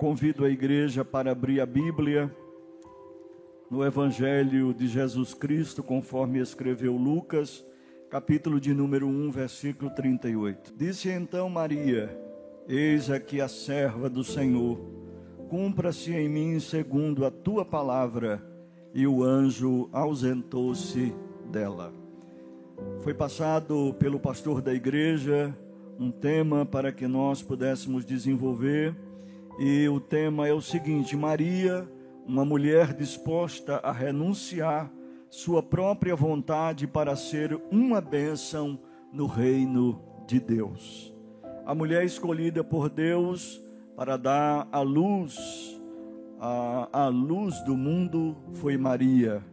Convido a igreja para abrir a Bíblia no Evangelho de Jesus Cristo, conforme escreveu Lucas, capítulo de número 1, versículo 38. Disse então Maria: Eis aqui a serva do Senhor, cumpra-se em mim segundo a tua palavra. E o anjo ausentou-se dela. Foi passado pelo pastor da igreja um tema para que nós pudéssemos desenvolver, e o tema é o seguinte: Maria, uma mulher disposta a renunciar sua própria vontade para ser uma bênção no reino de Deus. A mulher escolhida por Deus para dar a luz, a, a luz do mundo foi Maria.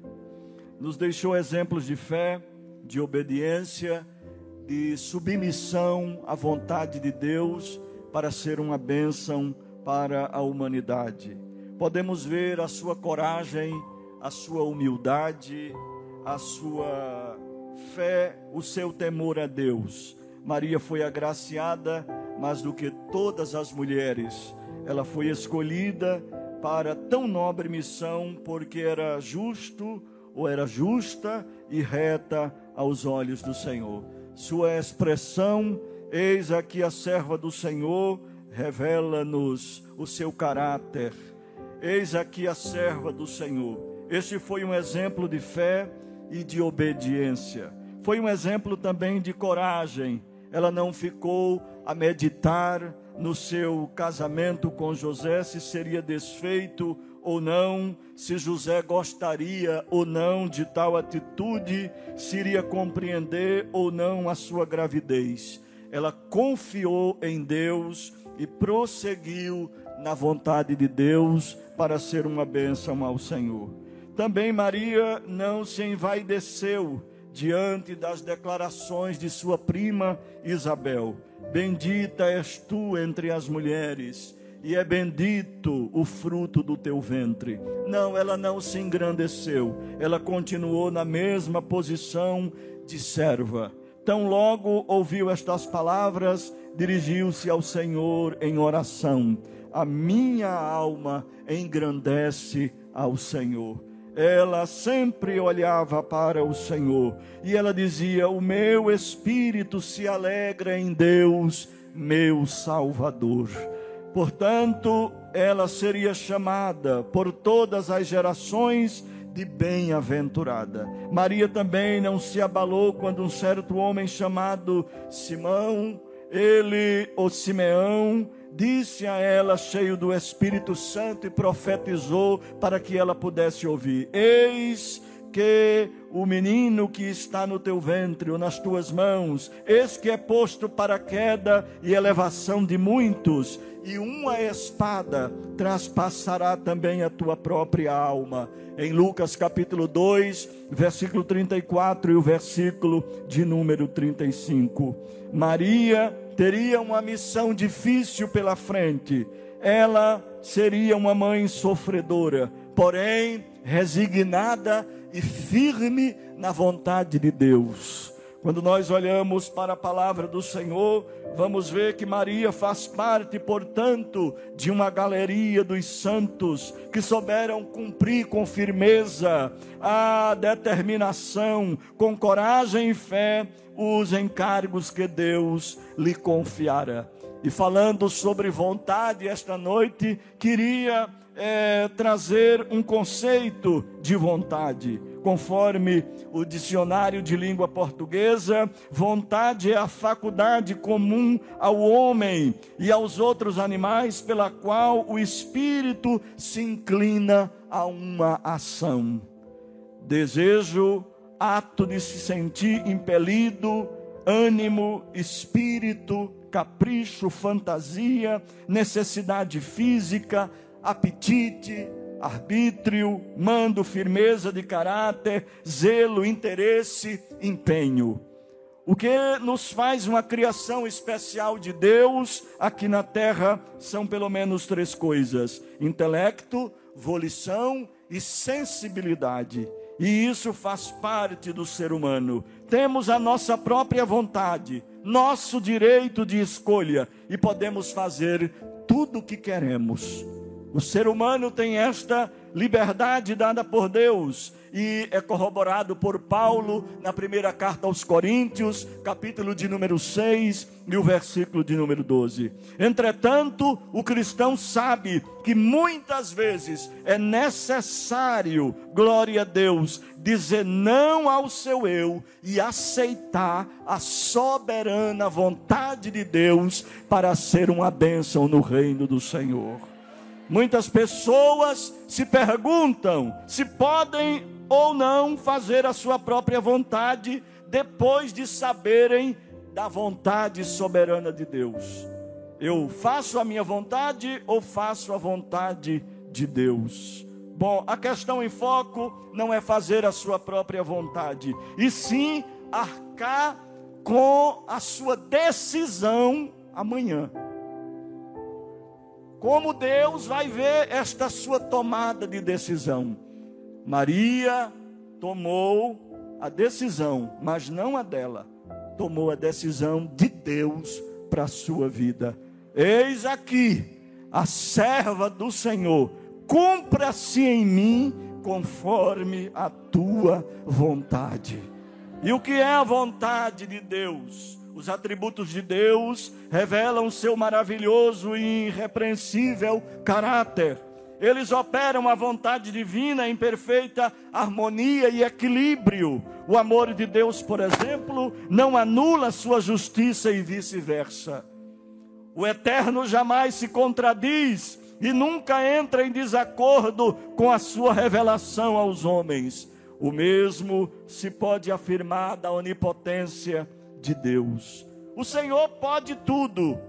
Nos deixou exemplos de fé, de obediência, de submissão à vontade de Deus para ser uma bênção para a humanidade. Podemos ver a sua coragem, a sua humildade, a sua fé, o seu temor a Deus. Maria foi agraciada, mais do que todas as mulheres, ela foi escolhida para tão nobre missão, porque era justo ou era justa e reta aos olhos do Senhor. Sua expressão, eis aqui a serva do Senhor, revela-nos o seu caráter. Eis aqui a serva do Senhor. Este foi um exemplo de fé e de obediência. Foi um exemplo também de coragem. Ela não ficou a meditar no seu casamento com José se seria desfeito ou não, se José gostaria ou não de tal atitude, se iria compreender ou não a sua gravidez. Ela confiou em Deus e prosseguiu na vontade de Deus para ser uma bênção ao Senhor. Também Maria não se envaideceu diante das declarações de sua prima Isabel. Bendita és tu entre as mulheres e é bendito o fruto do teu ventre. Não, ela não se engrandeceu, ela continuou na mesma posição de serva. Tão logo ouviu estas palavras, dirigiu-se ao Senhor em oração. A minha alma engrandece ao Senhor. Ela sempre olhava para o Senhor e ela dizia: O meu espírito se alegra em Deus, meu Salvador Portanto, ela seria chamada por todas as gerações de bem-aventurada. Maria também não se abalou quando um certo homem chamado Simão, ele, o Simeão, disse a ela, cheio do Espírito Santo, e profetizou para que ela pudesse ouvir: Eis que o menino que está no teu ventre ou nas tuas mãos, esse que é posto para a queda e elevação de muitos, e uma espada traspassará também a tua própria alma. Em Lucas capítulo 2, versículo 34 e o versículo de número 35. Maria teria uma missão difícil pela frente. Ela seria uma mãe sofredora, porém resignada e firme na vontade de Deus. Quando nós olhamos para a palavra do Senhor, vamos ver que Maria faz parte, portanto, de uma galeria dos santos que souberam cumprir com firmeza a determinação, com coragem e fé, os encargos que Deus lhe confiara. E falando sobre vontade esta noite, queria é, trazer um conceito de vontade. Conforme o dicionário de língua portuguesa, vontade é a faculdade comum ao homem e aos outros animais pela qual o espírito se inclina a uma ação. Desejo, ato de se sentir impelido, ânimo, espírito, capricho, fantasia, necessidade física, apetite, arbítrio, mando, firmeza de caráter, zelo, interesse, empenho. O que nos faz uma criação especial de Deus aqui na terra são pelo menos três coisas: intelecto, volição e sensibilidade. E isso faz parte do ser humano. Temos a nossa própria vontade, nosso direito de escolha e podemos fazer tudo o que queremos O ser humano tem esta liberdade dada por Deus e é corroborado por Paulo na primeira carta aos Coríntios, capítulo de número 6 e o versículo de número 12. Entretanto, o cristão sabe que muitas vezes é necessário, glória a Deus, dizer não ao seu eu e aceitar a soberana vontade de Deus para ser uma bênção no reino do Senhor. Muitas pessoas se perguntam se podem ou não fazer a sua própria vontade depois de saberem da vontade soberana de Deus. Eu faço a minha vontade ou faço a vontade de Deus? Bom, a questão em foco não é fazer a sua própria vontade, e sim arcar com a sua decisão amanhã. Como Deus vai ver esta sua tomada de decisão? Maria tomou a decisão, mas não a dela, tomou a decisão de Deus para a sua vida. Eis aqui a serva do Senhor, cumpra-se em mim conforme a tua vontade. E o que é a vontade de Deus? Os atributos de Deus revelam seu maravilhoso e irrepreensível caráter. Eles operam a vontade divina em perfeita harmonia e equilíbrio. O amor de Deus, por exemplo, não anula sua justiça e vice-versa. O eterno jamais se contradiz e nunca entra em desacordo com a sua revelação aos homens. O mesmo se pode afirmar da onipotência de Deus. O Senhor pode tudo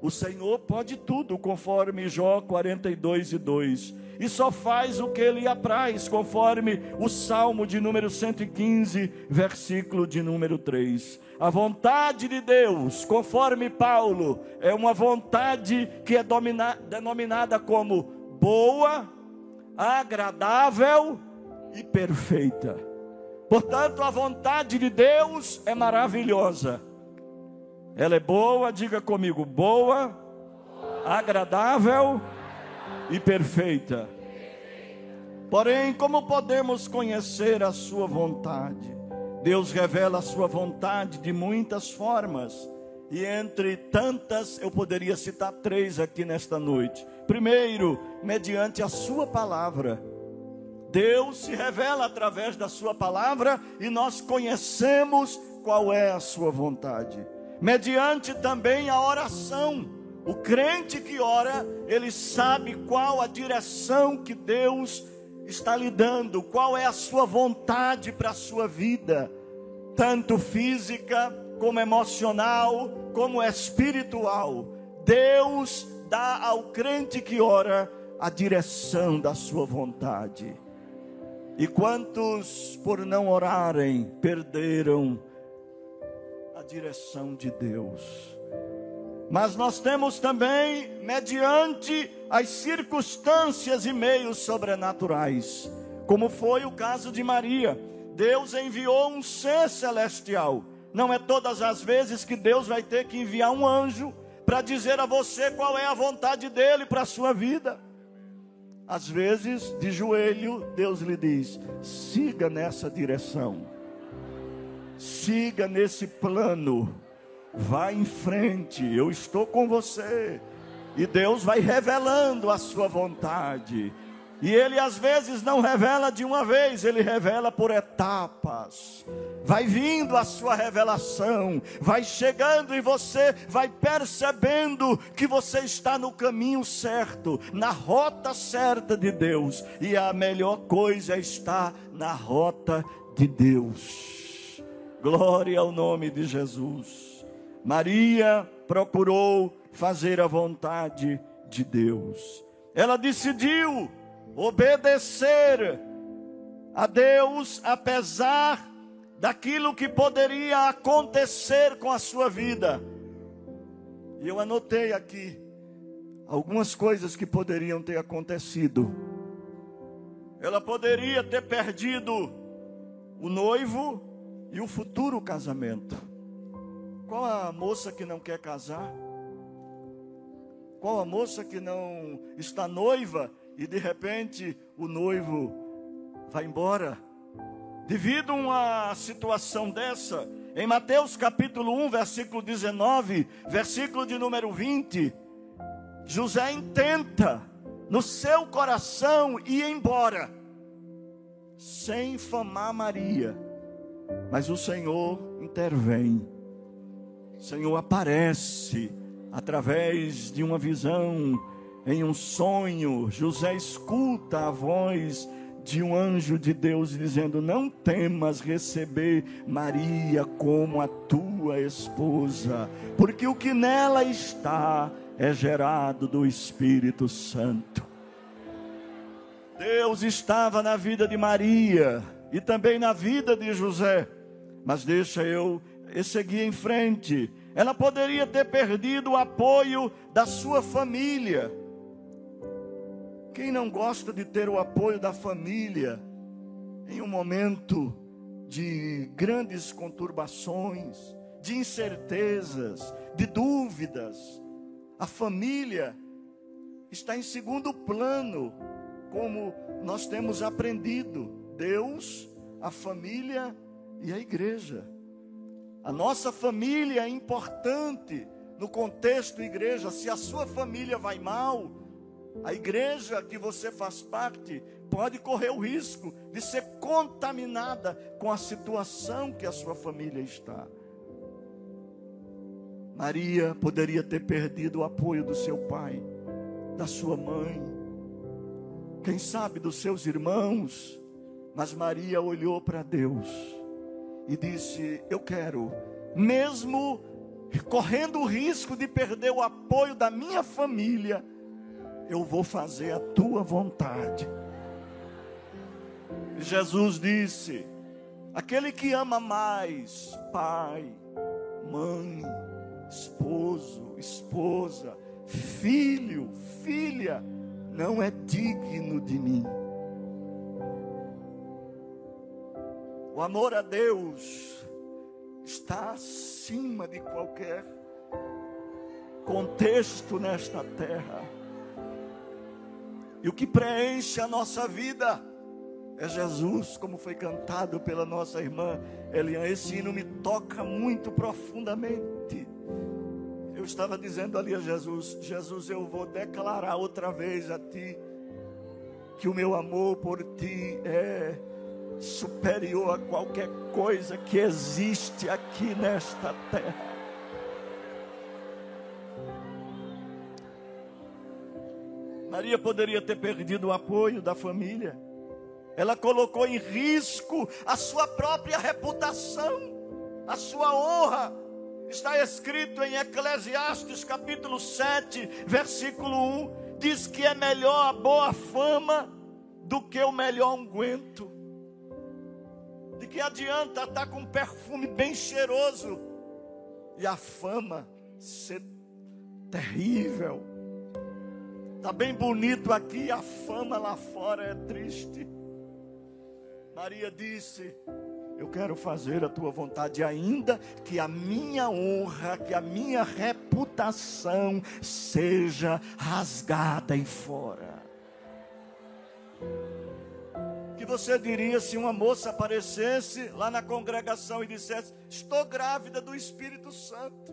o Senhor pode tudo, conforme Jó 42 e 2. E só faz o que ele apraz, conforme o Salmo de número 115, versículo de número 3. A vontade de Deus, conforme Paulo, é uma vontade que é domina, denominada como boa, agradável e perfeita. Portanto, a vontade de Deus é maravilhosa ela é boa, diga comigo, boa, agradável e perfeita. Porém, como podemos conhecer a Sua vontade? Deus revela a Sua vontade de muitas formas, e entre tantas, eu poderia citar três aqui nesta noite. Primeiro, mediante a Sua palavra. Deus se revela através da Sua palavra e nós conhecemos qual é a Sua vontade mediante também a oração. O crente que ora, ele sabe qual a direção que Deus está lhe dando, qual é a sua vontade para a sua vida, tanto física, como emocional, como espiritual. Deus dá ao crente que ora a direção da sua vontade. E quantos, por não orarem, perderam direção de Deus. Mas nós temos também, mediante as circunstâncias e meios sobrenaturais, como foi o caso de Maria. Deus enviou um ser celestial. Não é todas as vezes que Deus vai ter que enviar um anjo para dizer a você qual é a vontade dele para a sua vida. Às vezes, de joelho, Deus lhe diz: siga nessa direção siga nesse plano, vá em frente, eu estou com você. E Deus vai revelando a sua vontade. E ele às vezes não revela de uma vez, ele revela por etapas. Vai vindo a sua revelação, vai chegando e você vai percebendo que você está no caminho certo, na rota certa de Deus. E a melhor coisa é estar na rota de Deus. Glória ao nome de Jesus. Maria procurou fazer a vontade de Deus. Ela decidiu obedecer a Deus apesar daquilo que poderia acontecer com a sua vida. E eu anotei aqui algumas coisas que poderiam ter acontecido. Ela poderia ter perdido o noivo, e o futuro casamento. Qual a moça que não quer casar? Qual a moça que não está noiva e de repente o noivo vai embora? Devido a uma situação dessa, em Mateus capítulo 1, versículo 19, versículo de número 20, José intenta no seu coração ir embora, sem famar Maria, mas o Senhor intervém, o Senhor aparece através de uma visão, em um sonho, José escuta a voz de um anjo de Deus dizendo: Não temas receber Maria como a tua esposa, porque o que nela está é gerado do Espírito Santo. Deus estava na vida de Maria e também na vida de José, mas deixa eu seguir em frente. Ela poderia ter perdido o apoio da sua família quem não gosta de ter o apoio da família em um momento de grandes conturbações, de incertezas, de dúvidas? A família está em segundo plano, como nós temos aprendido. Deus, a família e a igreja. A nossa família é importante no contexto igreja. Se a sua família vai mal, a igreja que você faz parte pode correr o risco de ser contaminada com a situação que a sua família está. Maria poderia ter perdido o apoio do seu pai, da sua mãe, quem sabe dos seus irmãos, mas Maria olhou para Deus e disse: Eu quero, mesmo correndo o risco de perder o apoio da minha família, eu vou fazer a tua vontade. Jesus disse: aquele que ama mais pai, mãe, esposo, esposa, filho, filha, não é digno de mim. O amor a Deus está acima de qualquer contexto nesta terra. E o que preenche a nossa vida é Jesus, como foi cantado pela nossa irmã Elian. Esse hino me toca muito profundamente. Eu estava dizendo ali a Jesus: Jesus, eu vou declarar outra vez a Ti que o meu amor por Ti é superior a qualquer coisa que existe aqui nesta terra. Maria poderia ter perdido o apoio da família. Ela colocou em risco a sua própria reputação, a sua honra. Está escrito em Eclesiastes capítulo 7, versículo 1, diz que é melhor a boa fama do que o melhor unguento. De que adianta estar com um perfume bem cheiroso e a fama ser terrível? Está bem bonito aqui, a fama lá fora é triste. Maria disse: Eu quero fazer a tua vontade, ainda que a minha honra, que a minha reputação seja rasgada em fora. que você diria se uma moça aparecesse lá na congregação e dissesse: Estou grávida do Espírito Santo?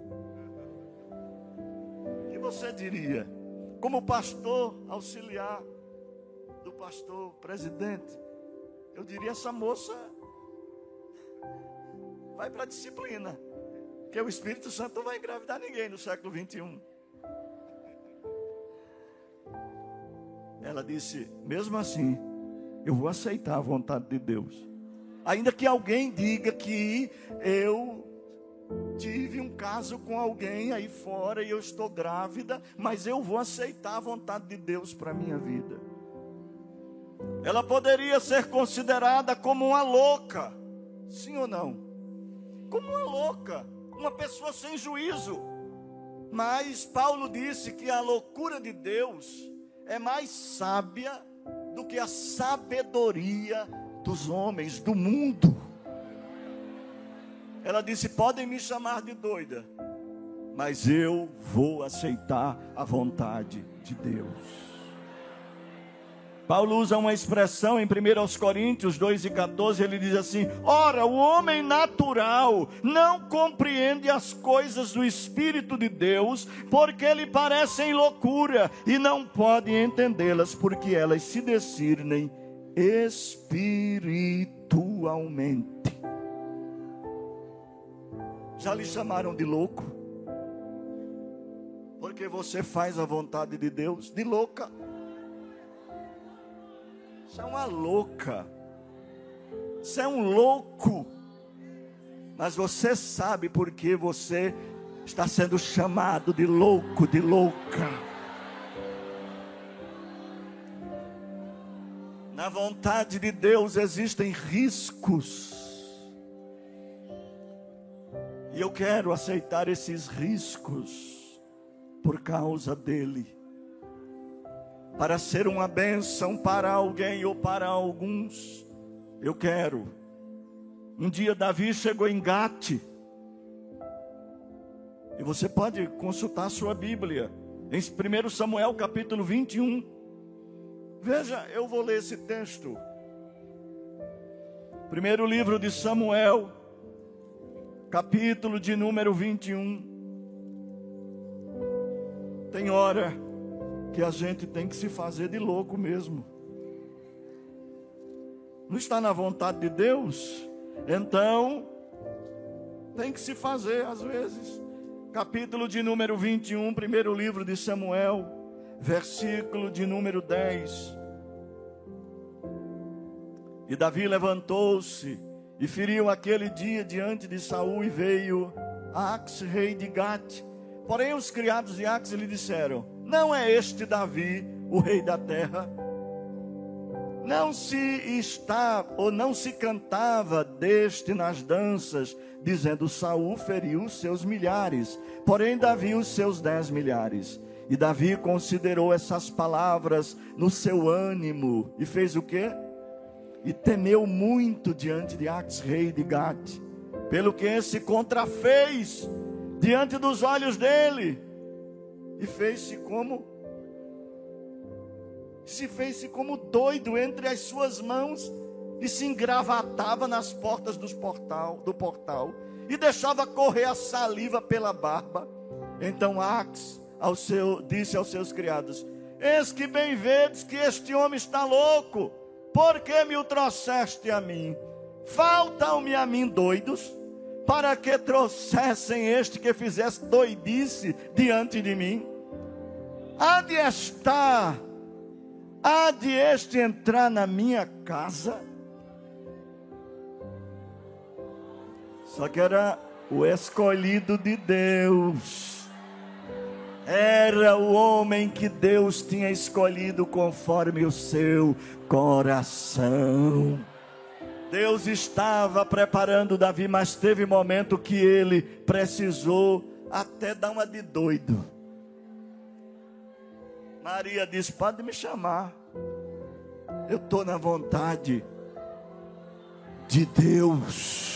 Que você diria? Como pastor auxiliar do pastor presidente, eu diria: essa moça vai para a disciplina, que o Espírito Santo não vai engravidar ninguém no século 21. Ela disse: mesmo assim, eu vou aceitar a vontade de Deus, ainda que alguém diga que eu tive um caso com alguém aí fora e eu estou grávida, mas eu vou aceitar a vontade de Deus para minha vida. Ela poderia ser considerada como uma louca, sim ou não? Como uma louca, uma pessoa sem juízo. Mas Paulo disse que a loucura de Deus é mais sábia do que a sabedoria dos homens, do mundo. Ela disse: Podem me chamar de doida, mas eu vou aceitar a vontade de Deus. Paulo usa uma expressão em 1 Coríntios 2 e 14, ele diz assim: Ora, o homem natural não compreende as coisas do Espírito de Deus, porque lhe parecem loucura, e não pode entendê-las, porque elas se discernem espiritualmente. Já lhe chamaram de louco? Porque você faz a vontade de Deus de louca. Você é uma louca. Você é um louco. Mas você sabe porque você está sendo chamado de louco, de louca. Na vontade de Deus existem riscos. E eu quero aceitar esses riscos por causa dele para ser uma bênção para alguém ou para alguns. Eu quero. Um dia Davi chegou em Gate. E você pode consultar a sua Bíblia. Em 1 Samuel capítulo 21. Veja, eu vou ler esse texto. Primeiro livro de Samuel, capítulo de número 21. Tem hora que a gente tem que se fazer de louco mesmo. Não está na vontade de Deus? Então, tem que se fazer às vezes. Capítulo de número 21, primeiro livro de Samuel, versículo de número 10. E Davi levantou-se e feriu aquele dia diante de Saul e veio Ax, rei de Gate. Porém, os criados de Ax lhe disseram: não é este Davi o rei da terra? Não se está ou não se cantava deste nas danças, dizendo: Saul feriu seus milhares, porém Davi os seus dez milhares. E Davi considerou essas palavras no seu ânimo e fez o quê? E temeu muito diante de Ax, rei de Gate, pelo que se contrafez diante dos olhos dele e fez-se como se fez-se como doido entre as suas mãos e se engravatava nas portas dos portal, do portal e deixava correr a saliva pela barba. Então Ax ao seu, disse aos seus criados: Eis que bem vedes que este homem está louco, por que me o trouxeste a mim? Faltam-me a mim doidos? para que trouxessem este que fizesse doidice diante de mim? Há de estar, há de este entrar na minha casa? Só que era o escolhido de Deus. Era o homem que Deus tinha escolhido conforme o seu coração. Deus estava preparando Davi, mas teve momento que ele precisou até dar uma de doido. Maria disse: Pode me chamar, eu estou na vontade de Deus.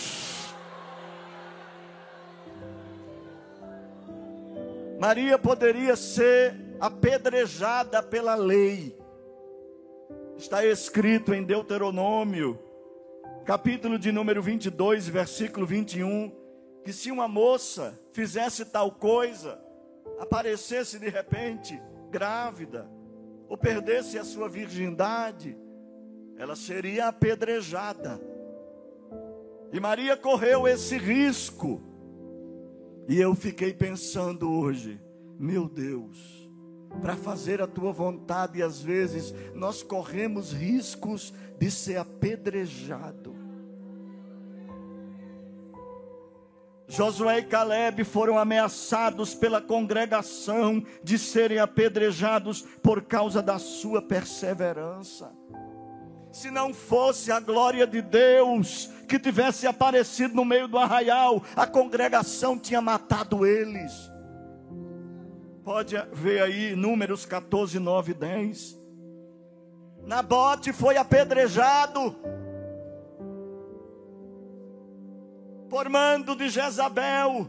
Maria poderia ser apedrejada pela lei, está escrito em Deuteronômio capítulo de número 22, versículo 21, que se uma moça fizesse tal coisa, aparecesse de repente grávida, ou perdesse a sua virgindade, ela seria apedrejada. E Maria correu esse risco. E eu fiquei pensando hoje, meu Deus, para fazer a tua vontade, e às vezes nós corremos riscos de ser apedrejado. Josué e Caleb foram ameaçados pela congregação de serem apedrejados por causa da sua perseverança. Se não fosse a glória de Deus que tivesse aparecido no meio do arraial, a congregação tinha matado eles. Pode ver aí Números 14, 9 e 10. Nabote foi apedrejado por mando de Jezabel,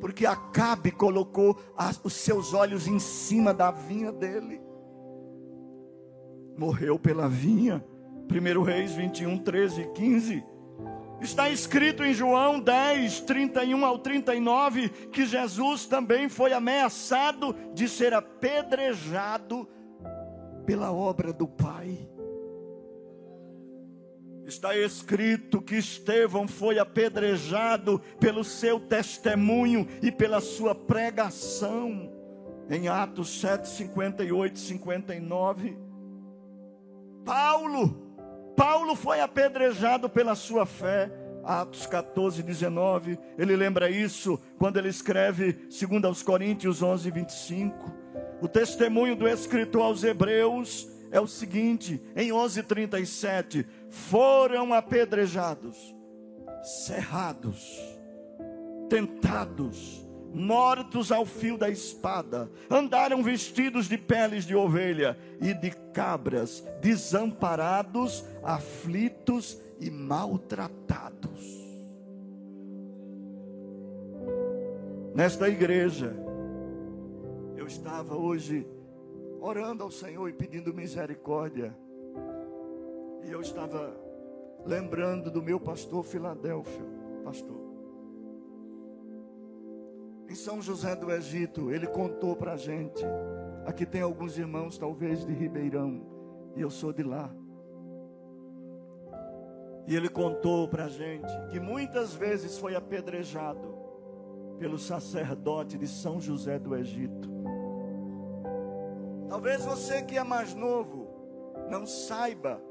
porque Acabe colocou os seus olhos em cima da vinha dele. Morreu pela vinha. 1 Reis 21, 13 e 15. Está escrito em João 10, 31 ao 39, que Jesus também foi ameaçado de ser apedrejado pela obra do Pai. Está escrito que Estevão foi apedrejado pelo seu testemunho e pela sua pregação. Em Atos 7, 58 e 59. Paulo, Paulo foi apedrejado pela sua fé. Atos 14, 19. Ele lembra isso quando ele escreve, segundo aos Coríntios 11, 25. O testemunho do escritor aos Hebreus é o seguinte, em 11:37, foram apedrejados, cerrados, tentados, mortos ao fio da espada, andaram vestidos de peles de ovelha e de cabras, desamparados, aflitos e maltratados. Nesta igreja, eu estava hoje orando ao Senhor e pedindo misericórdia. E eu estava lembrando do meu pastor Filadélfio, pastor. Em São José do Egito, ele contou para a gente. Aqui tem alguns irmãos, talvez de Ribeirão, e eu sou de lá. E ele contou para a gente que muitas vezes foi apedrejado pelo sacerdote de São José do Egito. Talvez você que é mais novo não saiba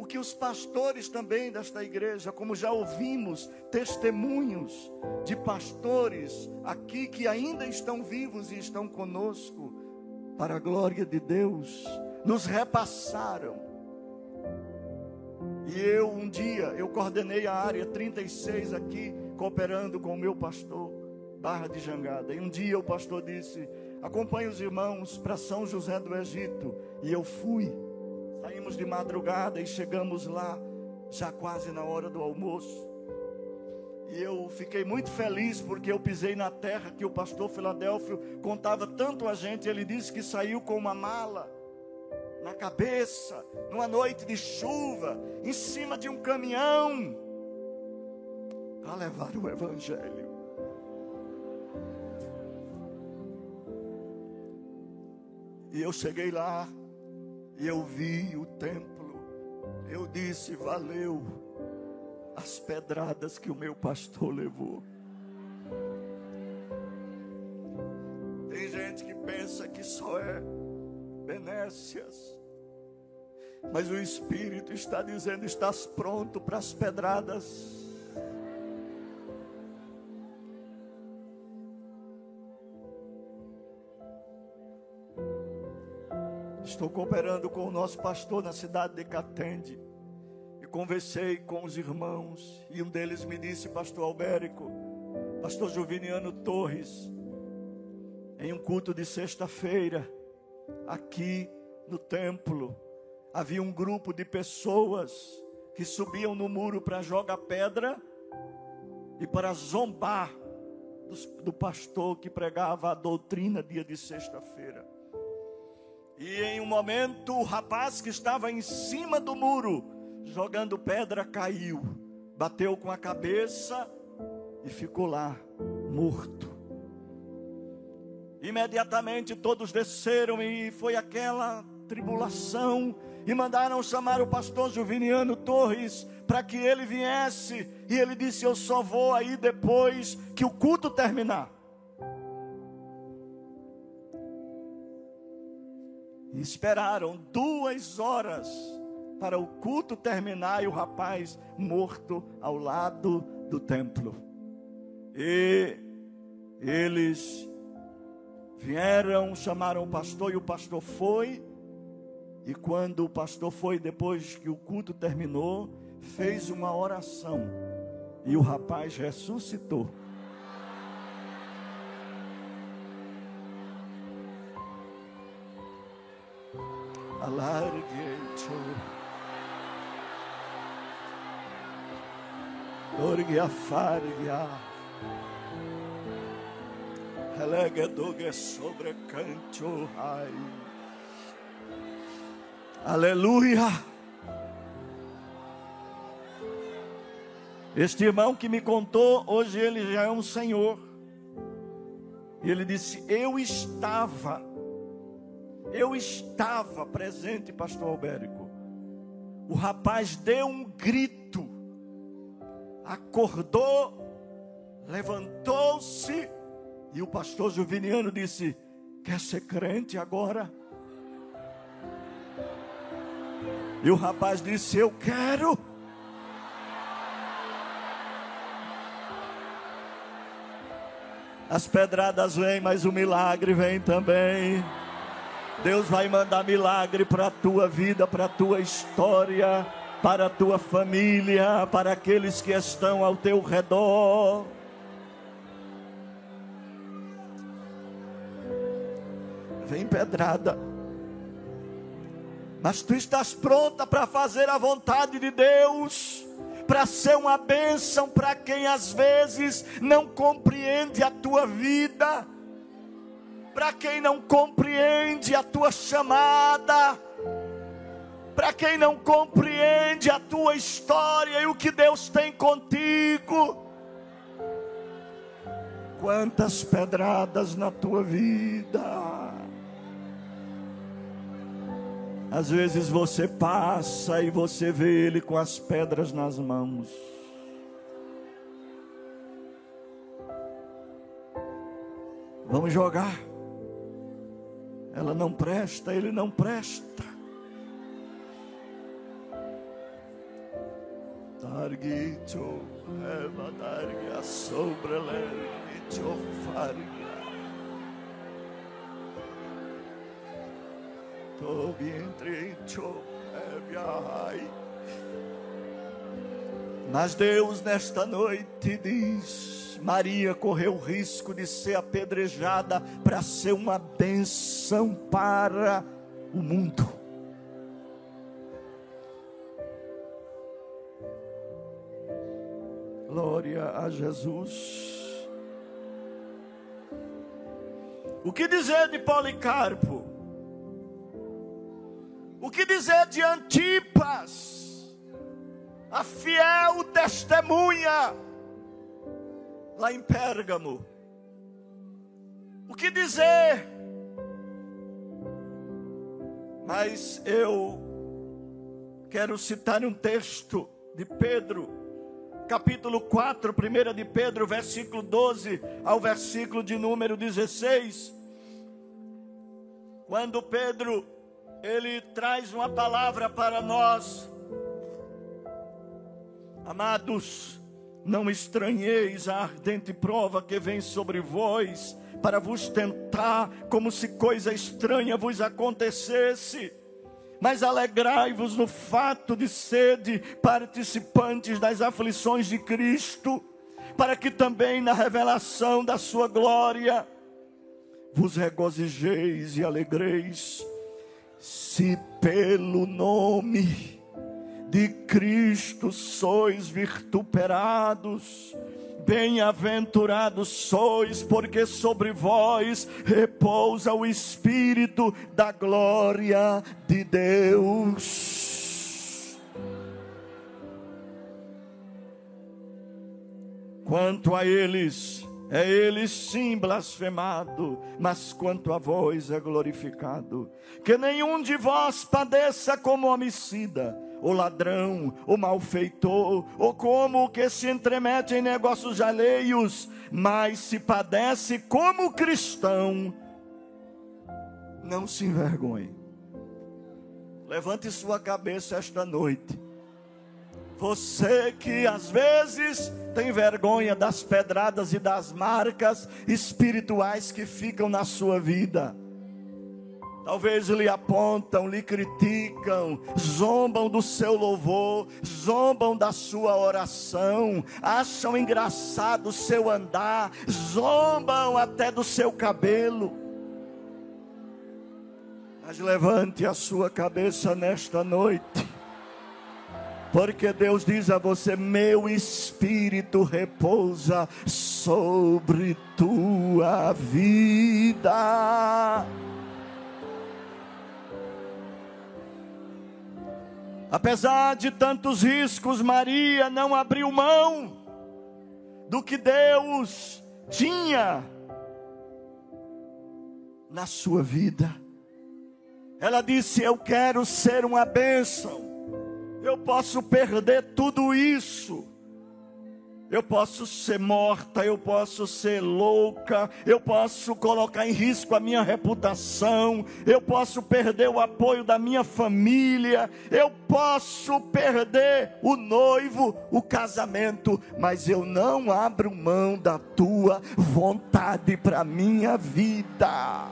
o que os pastores também desta igreja, como já ouvimos testemunhos de pastores aqui que ainda estão vivos e estão conosco, para a glória de Deus, nos repassaram. E eu um dia, eu coordenei a área 36 aqui, cooperando com o meu pastor, Barra de Jangada. E um dia o pastor disse: acompanhe os irmãos para São José do Egito. E eu fui. Saímos de madrugada e chegamos lá, já quase na hora do almoço. E eu fiquei muito feliz porque eu pisei na terra que o pastor Filadélfio contava tanto a gente. Ele disse que saiu com uma mala na cabeça, numa noite de chuva, em cima de um caminhão, para levar o Evangelho. E eu cheguei lá e eu vi o templo. Eu disse: valeu as pedradas que o meu pastor levou. Tem gente que pensa que só é benécias. Mas o Espírito está dizendo: estás pronto para as pedradas Estou cooperando com o nosso pastor na cidade de Catende. E conversei com os irmãos. E um deles me disse, pastor Albérico, pastor Juviniano Torres, em um culto de sexta-feira, aqui no templo, havia um grupo de pessoas que subiam no muro para jogar pedra e para zombar do pastor que pregava a doutrina dia de sexta-feira. E em um momento, o rapaz que estava em cima do muro, jogando pedra, caiu, bateu com a cabeça e ficou lá, morto. Imediatamente todos desceram e foi aquela tribulação e mandaram chamar o pastor Juviniano Torres para que ele viesse. E ele disse: Eu só vou aí depois que o culto terminar. E esperaram duas horas para o culto terminar e o rapaz morto ao lado do templo. E eles vieram, chamaram o pastor e o pastor foi. E quando o pastor foi, depois que o culto terminou, fez uma oração. E o rapaz ressuscitou. Alargueito. Orgia fargia. Elegedoge sobre canto ai. Aleluia. Este irmão que me contou, hoje ele já é um senhor. E ele disse: Eu estava, eu estava presente, pastor Albérico. O rapaz deu um grito, acordou, levantou-se, e o pastor Juviniano disse: Quer ser crente agora? E o rapaz disse: Eu quero. As pedradas vêm, mas o milagre vem também. Deus vai mandar milagre para a tua vida, para a tua história, para a tua família, para aqueles que estão ao teu redor. Vem pedrada. Mas tu estás pronta para fazer a vontade de Deus para ser uma bênção para quem às vezes não compreende a tua vida, para quem não compreende a tua chamada, para quem não compreende a tua história e o que Deus tem contigo. Quantas pedradas na tua vida. Às vezes você passa e você vê ele com as pedras nas mãos. Vamos jogar. Ela não presta, ele não presta. Targito, eva dargue a sombra lergue, fargue. to vientre Mas Deus nesta noite diz: Maria correu o risco de ser apedrejada para ser uma benção para o mundo. Glória a Jesus. O que dizer de Policarpo? O que dizer de Antipas, a fiel testemunha, lá em Pérgamo? O que dizer? Mas eu quero citar um texto de Pedro, capítulo 4, 1 de Pedro, versículo 12 ao versículo de número 16. Quando Pedro ele traz uma palavra para nós. Amados, não estranheis a ardente prova que vem sobre vós, para vos tentar, como se coisa estranha vos acontecesse. Mas alegrai-vos no fato de sede participantes das aflições de Cristo, para que também na revelação da sua glória vos regozijeis e alegreis se pelo nome de Cristo sois vituperados, bem-aventurados sois, porque sobre vós repousa o Espírito da glória de Deus. Quanto a eles, é ele sim blasfemado, mas quanto a vós é glorificado. Que nenhum de vós padeça como homicida, ou ladrão, ou malfeitor, ou como o que se entremete em negócios alheios, mas se padece como cristão, não se envergonhe. Levante sua cabeça esta noite você que às vezes tem vergonha das pedradas e das marcas espirituais que ficam na sua vida. Talvez lhe apontam, lhe criticam, zombam do seu louvor, zombam da sua oração, acham engraçado o seu andar, zombam até do seu cabelo. Mas levante a sua cabeça nesta noite Porque Deus diz a você: Meu espírito repousa sobre tua vida. Apesar de tantos riscos, Maria não abriu mão do que Deus tinha na sua vida. Ela disse: Eu quero ser uma bênção. Eu posso perder tudo isso. Eu posso ser morta, eu posso ser louca, eu posso colocar em risco a minha reputação, eu posso perder o apoio da minha família, eu posso perder o noivo, o casamento, mas eu não abro mão da tua vontade para minha vida.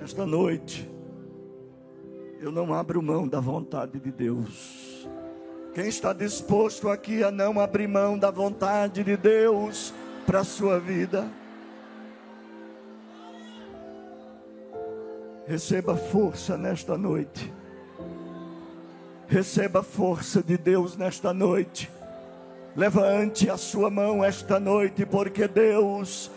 Esta noite, eu não abro mão da vontade de Deus. Quem está disposto aqui a não abrir mão da vontade de Deus para a sua vida? Receba força nesta noite. Receba força de Deus nesta noite. Levante a sua mão esta noite, porque Deus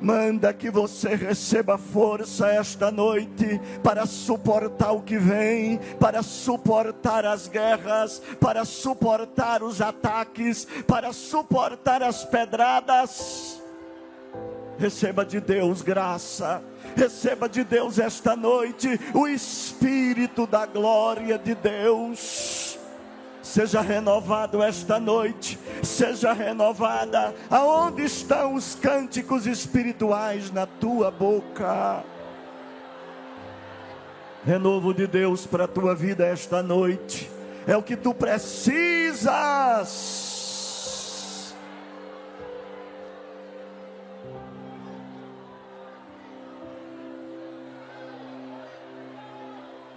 Manda que você receba força esta noite para suportar o que vem, para suportar as guerras, para suportar os ataques, para suportar as pedradas. Receba de Deus graça, receba de Deus esta noite o Espírito da glória de Deus seja renovado esta noite, seja renovada. Aonde estão os cânticos espirituais na tua boca? Renovo de Deus para a tua vida esta noite, é o que tu precisas.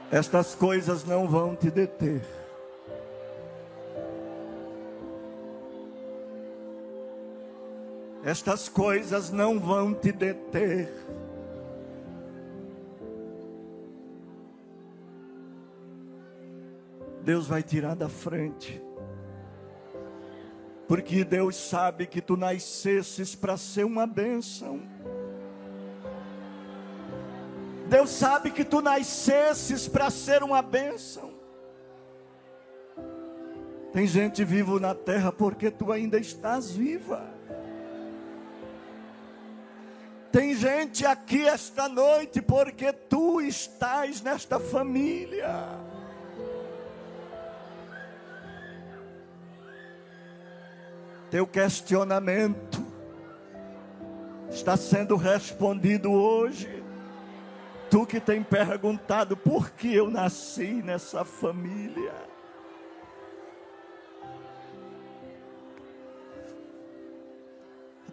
Estas coisas não vão te deter. Estas coisas não vão te deter. Deus vai tirar da frente. Porque Deus sabe que tu nascesses para ser uma bênção. Deus sabe que tu nascesses para ser uma bênção. Tem gente vivo na terra porque tu ainda estás viva. Tem gente aqui esta noite porque tu estás nesta família. Teu questionamento está sendo respondido hoje. Tu que tem perguntado por que eu nasci nessa família.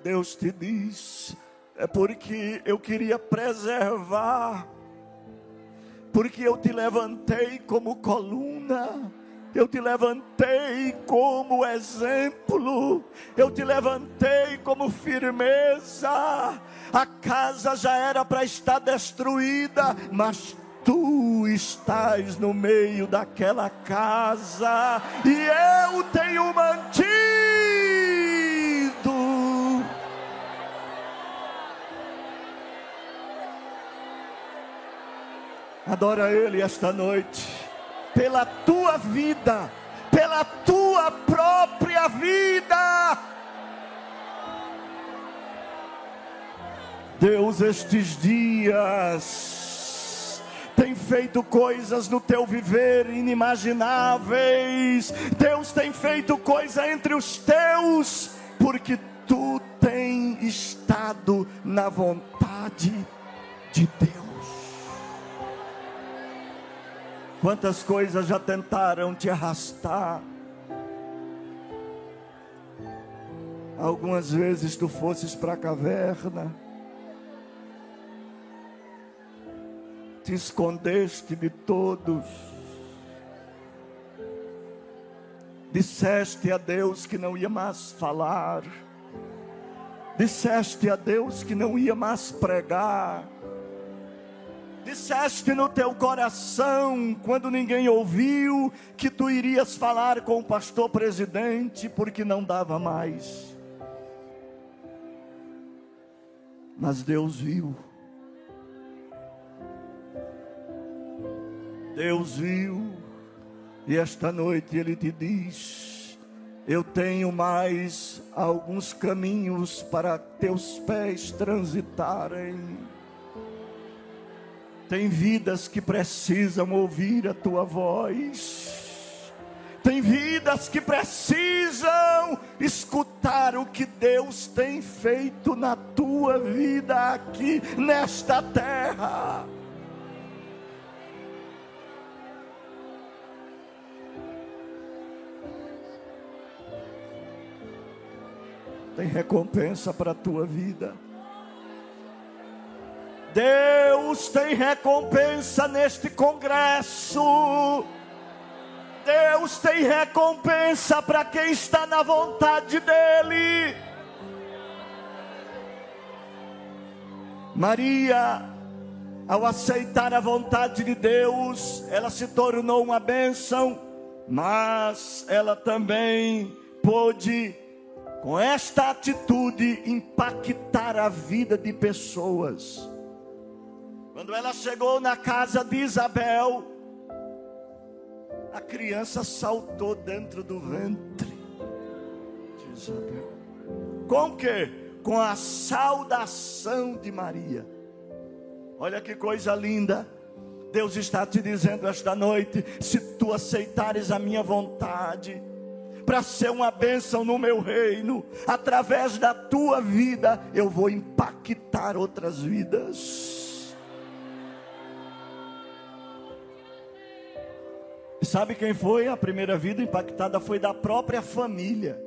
Deus te diz: é porque eu queria preservar, porque eu te levantei como coluna, eu te levantei como exemplo, eu te levantei como firmeza. A casa já era para estar destruída, mas tu estás no meio daquela casa, e eu tenho mantido Adora Ele esta noite, pela tua vida, pela tua própria vida. Deus, estes dias tem feito coisas no teu viver inimagináveis. Deus tem feito coisa entre os teus, porque tu tem estado na vontade de Deus. Quantas coisas já tentaram te arrastar? Algumas vezes tu fosses para a caverna, te escondeste de todos, disseste a Deus que não ia mais falar, disseste a Deus que não ia mais pregar, Disseste no teu coração, quando ninguém ouviu, que tu irias falar com o pastor presidente, porque não dava mais. Mas Deus viu. Deus viu. E esta noite Ele te diz: Eu tenho mais alguns caminhos para teus pés transitarem. Tem vidas que precisam ouvir a tua voz. Tem vidas que precisam escutar o que Deus tem feito na tua vida aqui nesta terra. tem recompensa para a tua vida. Deus tem recompensa neste congresso. Deus tem recompensa para quem está na vontade dEle. Maria, ao aceitar a vontade de Deus, ela se tornou uma bênção, mas ela também pôde com esta atitude, impactar a vida de pessoas. Quando ela chegou na casa de Isabel, a criança saltou dentro do ventre de Isabel. Com que? Com a saudação de Maria. Olha que coisa linda. Deus está te dizendo esta noite: se tu aceitares a minha vontade, para ser uma bênção no meu reino. Através da tua vida, eu vou impactar outras vidas. Sabe quem foi? A primeira vida impactada foi da própria família.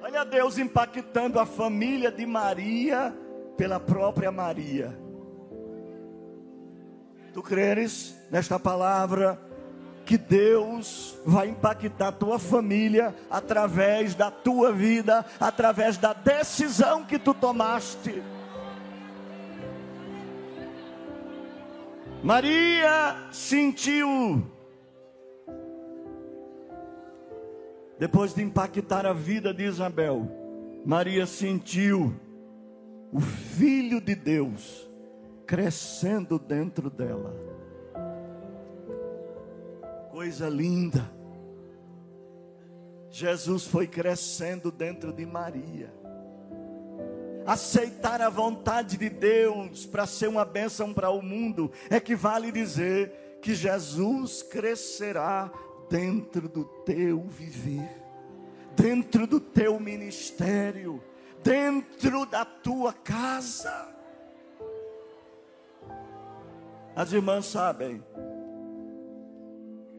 Olha Deus impactando a família de Maria pela própria Maria. Tu creres nesta palavra? que Deus vai impactar a tua família através da tua vida, através da decisão que tu tomaste. Maria sentiu, depois de impactar a vida de Isabel, Maria sentiu o Filho de Deus crescendo dentro dela coisa linda. Jesus foi crescendo dentro de Maria. Aceitar a vontade de Deus para ser uma bênção para o mundo equivale dizer que Jesus crescerá dentro do teu viver, dentro do teu ministério, dentro da tua casa. As irmãs sabem,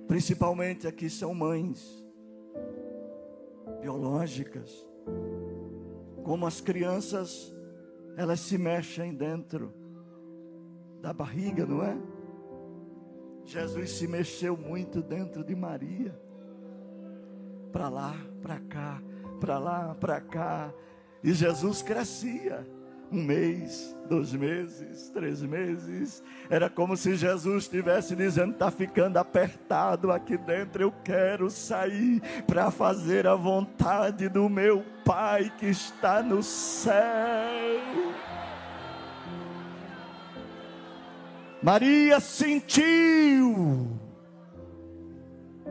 Principalmente aqui são mães biológicas. Como as crianças, elas se mexem dentro da barriga, não é? Jesus se mexeu muito dentro de Maria. Para lá, para cá, para lá, para cá. E Jesus crescia um mês, dois meses, três meses. Era como se Jesus estivesse dizendo: está ficando apertado aqui dentro, eu quero sair para fazer a vontade do meu Pai que está no céu. Maria sentiu.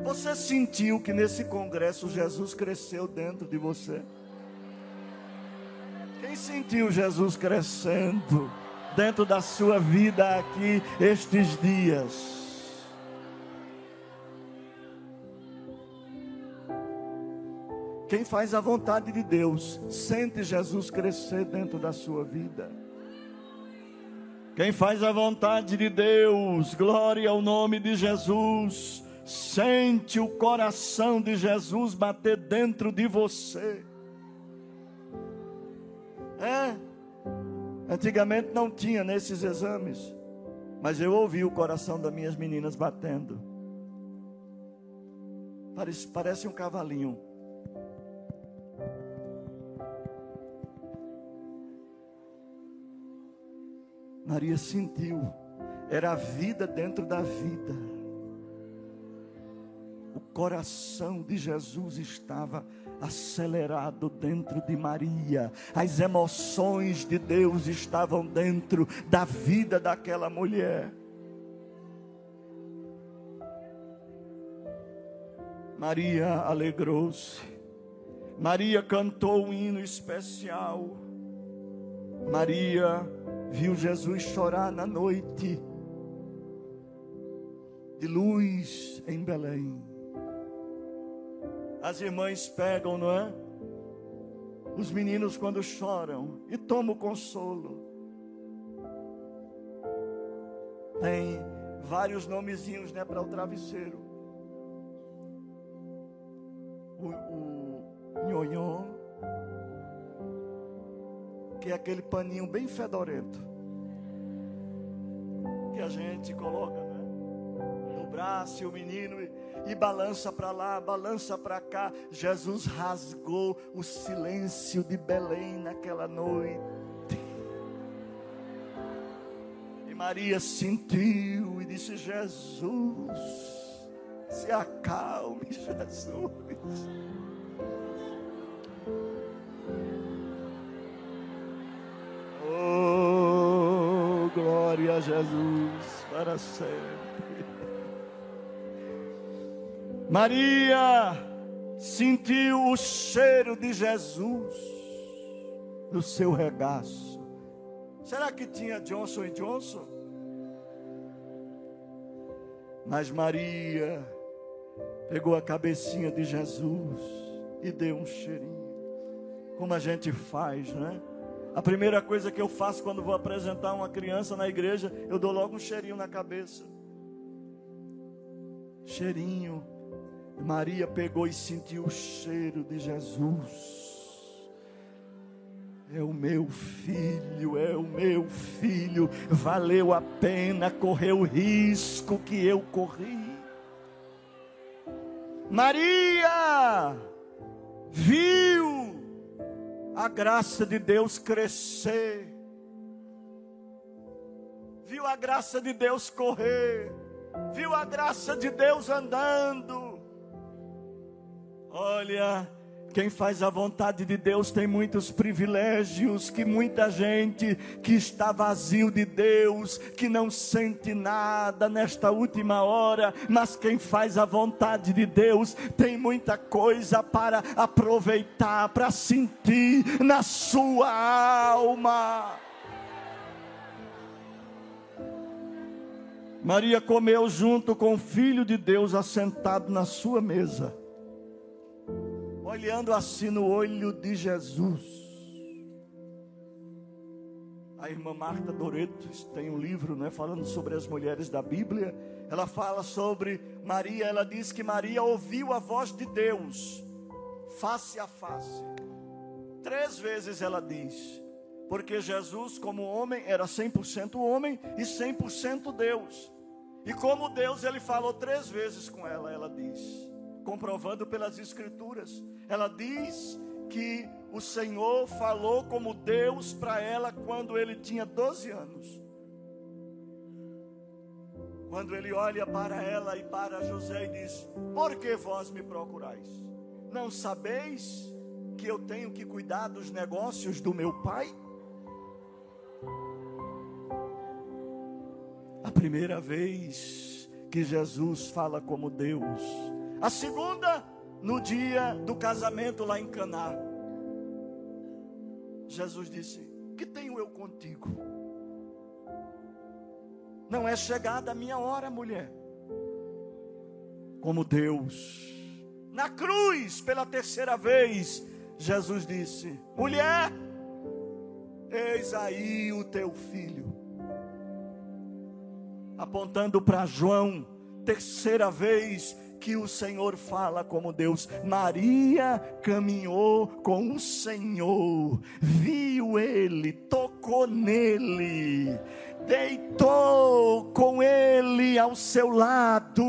Você sentiu que nesse congresso Jesus cresceu dentro de você? Quem sentiu Jesus crescendo dentro da sua vida aqui estes dias? Quem faz a vontade de Deus, sente Jesus crescer dentro da sua vida. Quem faz a vontade de Deus, glória ao nome de Jesus, sente o coração de Jesus bater dentro de você. É. Antigamente não tinha nesses exames. Mas eu ouvi o coração das minhas meninas batendo. Parece, parece um cavalinho. Maria sentiu era a vida dentro da vida. O coração de Jesus estava acelerado dentro de Maria. As emoções de Deus estavam dentro da vida daquela mulher. Maria alegrou-se. Maria cantou um hino especial. Maria viu Jesus chorar na noite de luz em Belém. As irmãs pegam, não é? Os meninos quando choram e tomam consolo. Tem vários nomezinhos, né, para o travesseiro. O, o nhonhon, que é aquele paninho bem fedorento que a gente coloca, né, no braço e o menino e balança para lá, balança para cá. Jesus rasgou o silêncio de Belém naquela noite. E Maria sentiu e disse: Jesus, se acalme, Jesus. Jesus para sempre. Maria sentiu o cheiro de Jesus no seu regaço. Será que tinha Johnson e Johnson? Mas Maria pegou a cabecinha de Jesus e deu um cheirinho. Como a gente faz, né? A primeira coisa que eu faço quando vou apresentar uma criança na igreja, eu dou logo um cheirinho na cabeça. Cheirinho Maria pegou e sentiu o cheiro de Jesus. É o meu filho, é o meu filho. Valeu a pena correr o risco que eu corri. Maria viu a graça de Deus crescer, viu a graça de Deus correr, viu a graça de Deus andando. Olha, quem faz a vontade de Deus tem muitos privilégios que muita gente que está vazio de Deus, que não sente nada nesta última hora, mas quem faz a vontade de Deus tem muita coisa para aproveitar, para sentir na sua alma. Maria comeu junto com o filho de Deus assentado na sua mesa olhando assim no olho de Jesus. A irmã Marta Doreto tem um livro, né, falando sobre as mulheres da Bíblia. Ela fala sobre Maria, ela diz que Maria ouviu a voz de Deus face a face. Três vezes ela diz, porque Jesus, como homem, era 100% homem e 100% Deus. E como Deus, ele falou três vezes com ela, ela diz comprovando pelas Escrituras. Ela diz que o Senhor falou como Deus para ela quando ele tinha 12 anos. Quando ele olha para ela e para José e diz: Por que vós me procurais? Não sabeis que eu tenho que cuidar dos negócios do meu pai? A primeira vez que Jesus fala como Deus a segunda, no dia do casamento lá em Caná. Jesus disse: "Que tenho eu contigo? Não é chegada a minha hora, mulher." Como Deus, na cruz, pela terceira vez, Jesus disse: "Mulher, eis aí o teu filho." Apontando para João, terceira vez, que o Senhor fala como Deus. Maria caminhou com o Senhor, viu ele, tocou nele, deitou com ele ao seu lado.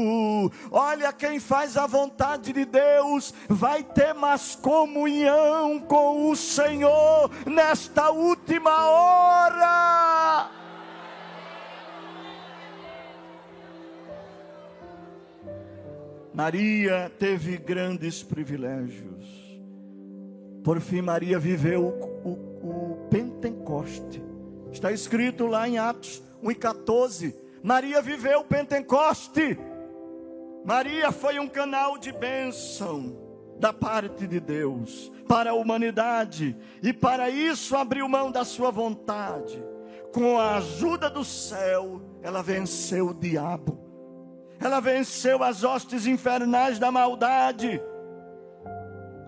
Olha, quem faz a vontade de Deus vai ter mais comunhão com o Senhor nesta última hora. Maria teve grandes privilégios. Por fim, Maria viveu o, o, o Pentecoste. Está escrito lá em Atos 1,14. Maria viveu o Pentecoste. Maria foi um canal de bênção da parte de Deus para a humanidade e para isso abriu mão da sua vontade. Com a ajuda do céu, ela venceu o diabo. Ela venceu as hostes infernais da maldade.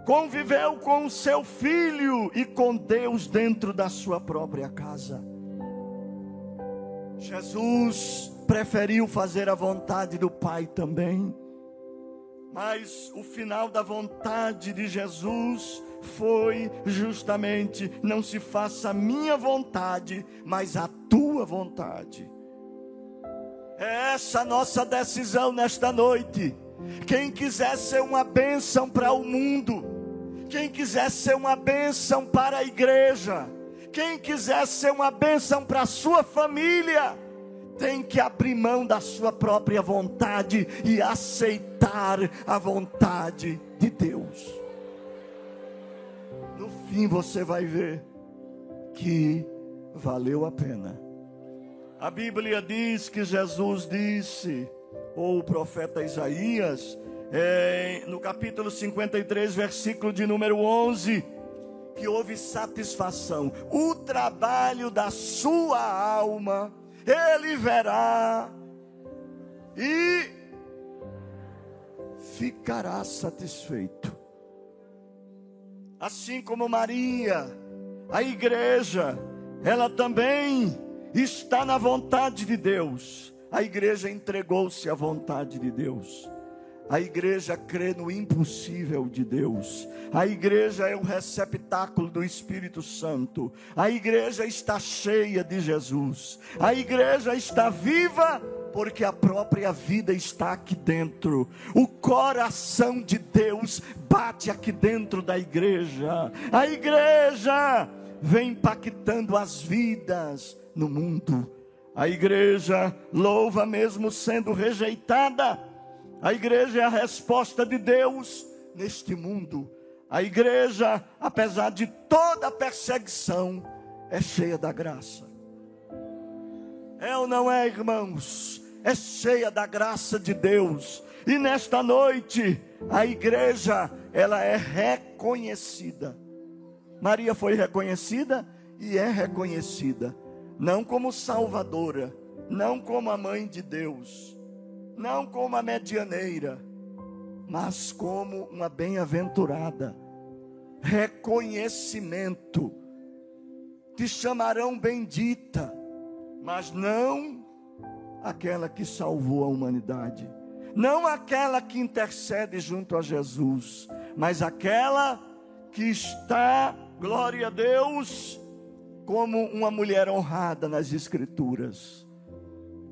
Conviveu com o seu filho e com Deus dentro da sua própria casa. Jesus preferiu fazer a vontade do Pai também. Mas o final da vontade de Jesus foi justamente: não se faça a minha vontade, mas a tua vontade. É essa nossa decisão nesta noite. Quem quiser ser uma bênção para o mundo, quem quiser ser uma bênção para a igreja, quem quiser ser uma bênção para a sua família, tem que abrir mão da sua própria vontade e aceitar a vontade de Deus. No fim você vai ver que valeu a pena. A Bíblia diz que Jesus disse, ou o profeta Isaías, é, no capítulo 53, versículo de número 11, que houve satisfação, o trabalho da sua alma, ele verá e ficará satisfeito. Assim como Maria, a igreja, ela também está na vontade de Deus. A igreja entregou-se à vontade de Deus. A igreja crê no impossível de Deus. A igreja é o receptáculo do Espírito Santo. A igreja está cheia de Jesus. A igreja está viva porque a própria vida está aqui dentro. O coração de Deus bate aqui dentro da igreja. A igreja vem impactando as vidas no mundo. A igreja louva mesmo sendo rejeitada. A igreja é a resposta de Deus neste mundo. A igreja, apesar de toda a perseguição, é cheia da graça. É ou não é, irmãos? É cheia da graça de Deus. E nesta noite, a igreja, ela é reconhecida. Maria foi reconhecida e é reconhecida não como salvadora, não como a mãe de Deus, não como a medianeira, mas como uma bem-aventurada. Reconhecimento. Te chamarão bendita, mas não aquela que salvou a humanidade, não aquela que intercede junto a Jesus, mas aquela que está, glória a Deus, como uma mulher honrada nas Escrituras.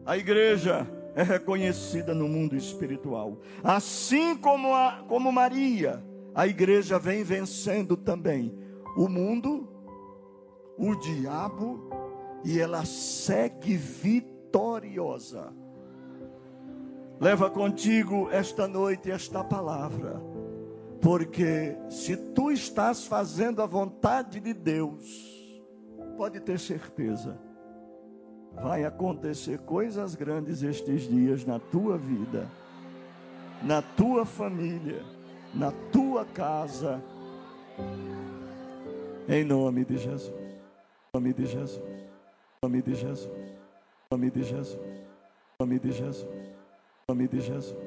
A igreja é reconhecida no mundo espiritual. Assim como, a, como Maria, a igreja vem vencendo também o mundo, o diabo, e ela segue vitoriosa. Leva contigo esta noite esta palavra, porque se tu estás fazendo a vontade de Deus, pode ter certeza, vai acontecer coisas grandes estes dias na tua vida, na tua família, na tua casa, em nome de Jesus. Em nome de Jesus. Em nome de Jesus. Em nome de Jesus. Em nome de Jesus. Em nome de Jesus.